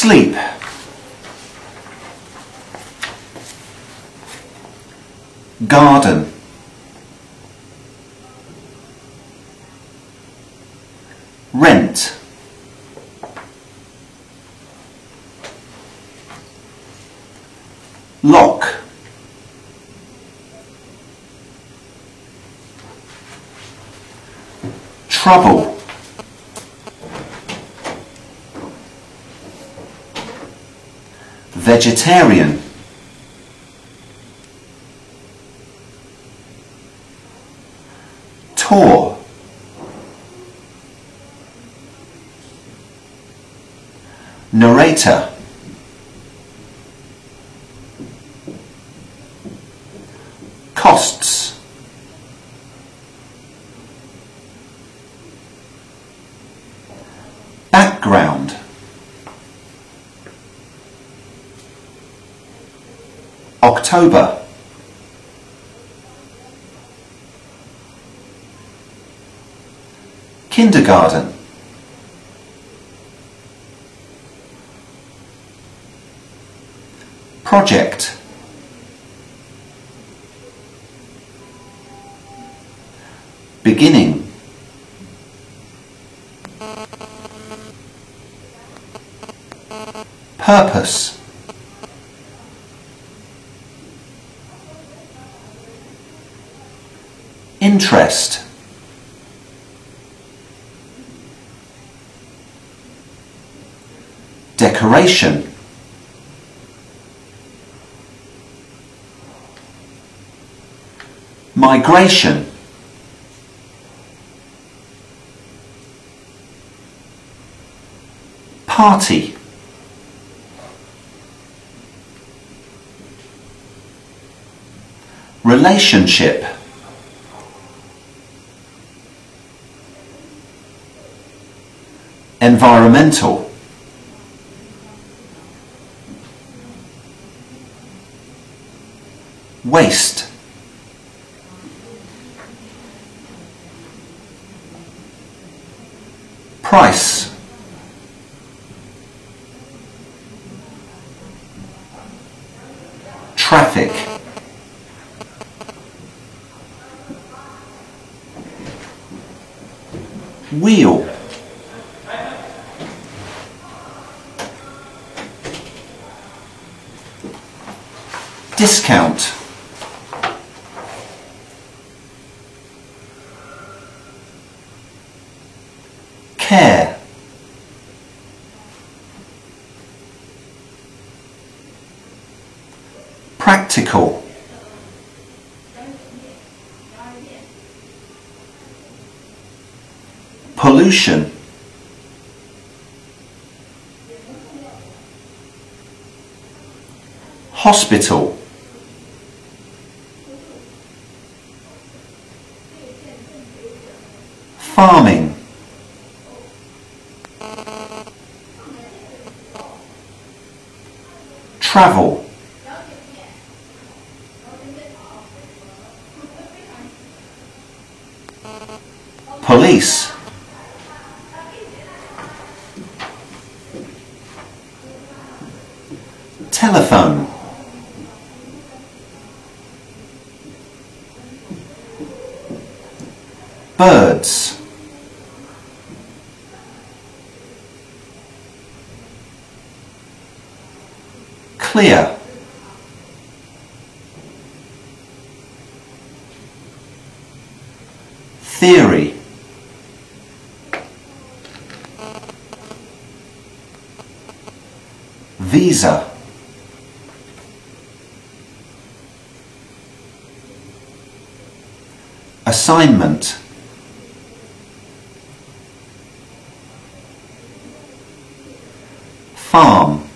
Sleep. Garden. Rent. Lock. Trouble. Vegetarian. Tour. Narrator. October. Kindergarten. Project. Beginning. Purpose. Interest. Decoration. Migration. Party. Relationship. Environmental. Waste. Price. Traffic. Wheel. Discount. Care. Practical. Pollution. Hospital. Farming. Travel. Police. Telephone. Birds. Clear. Theory. Visa. Assignment. Farm.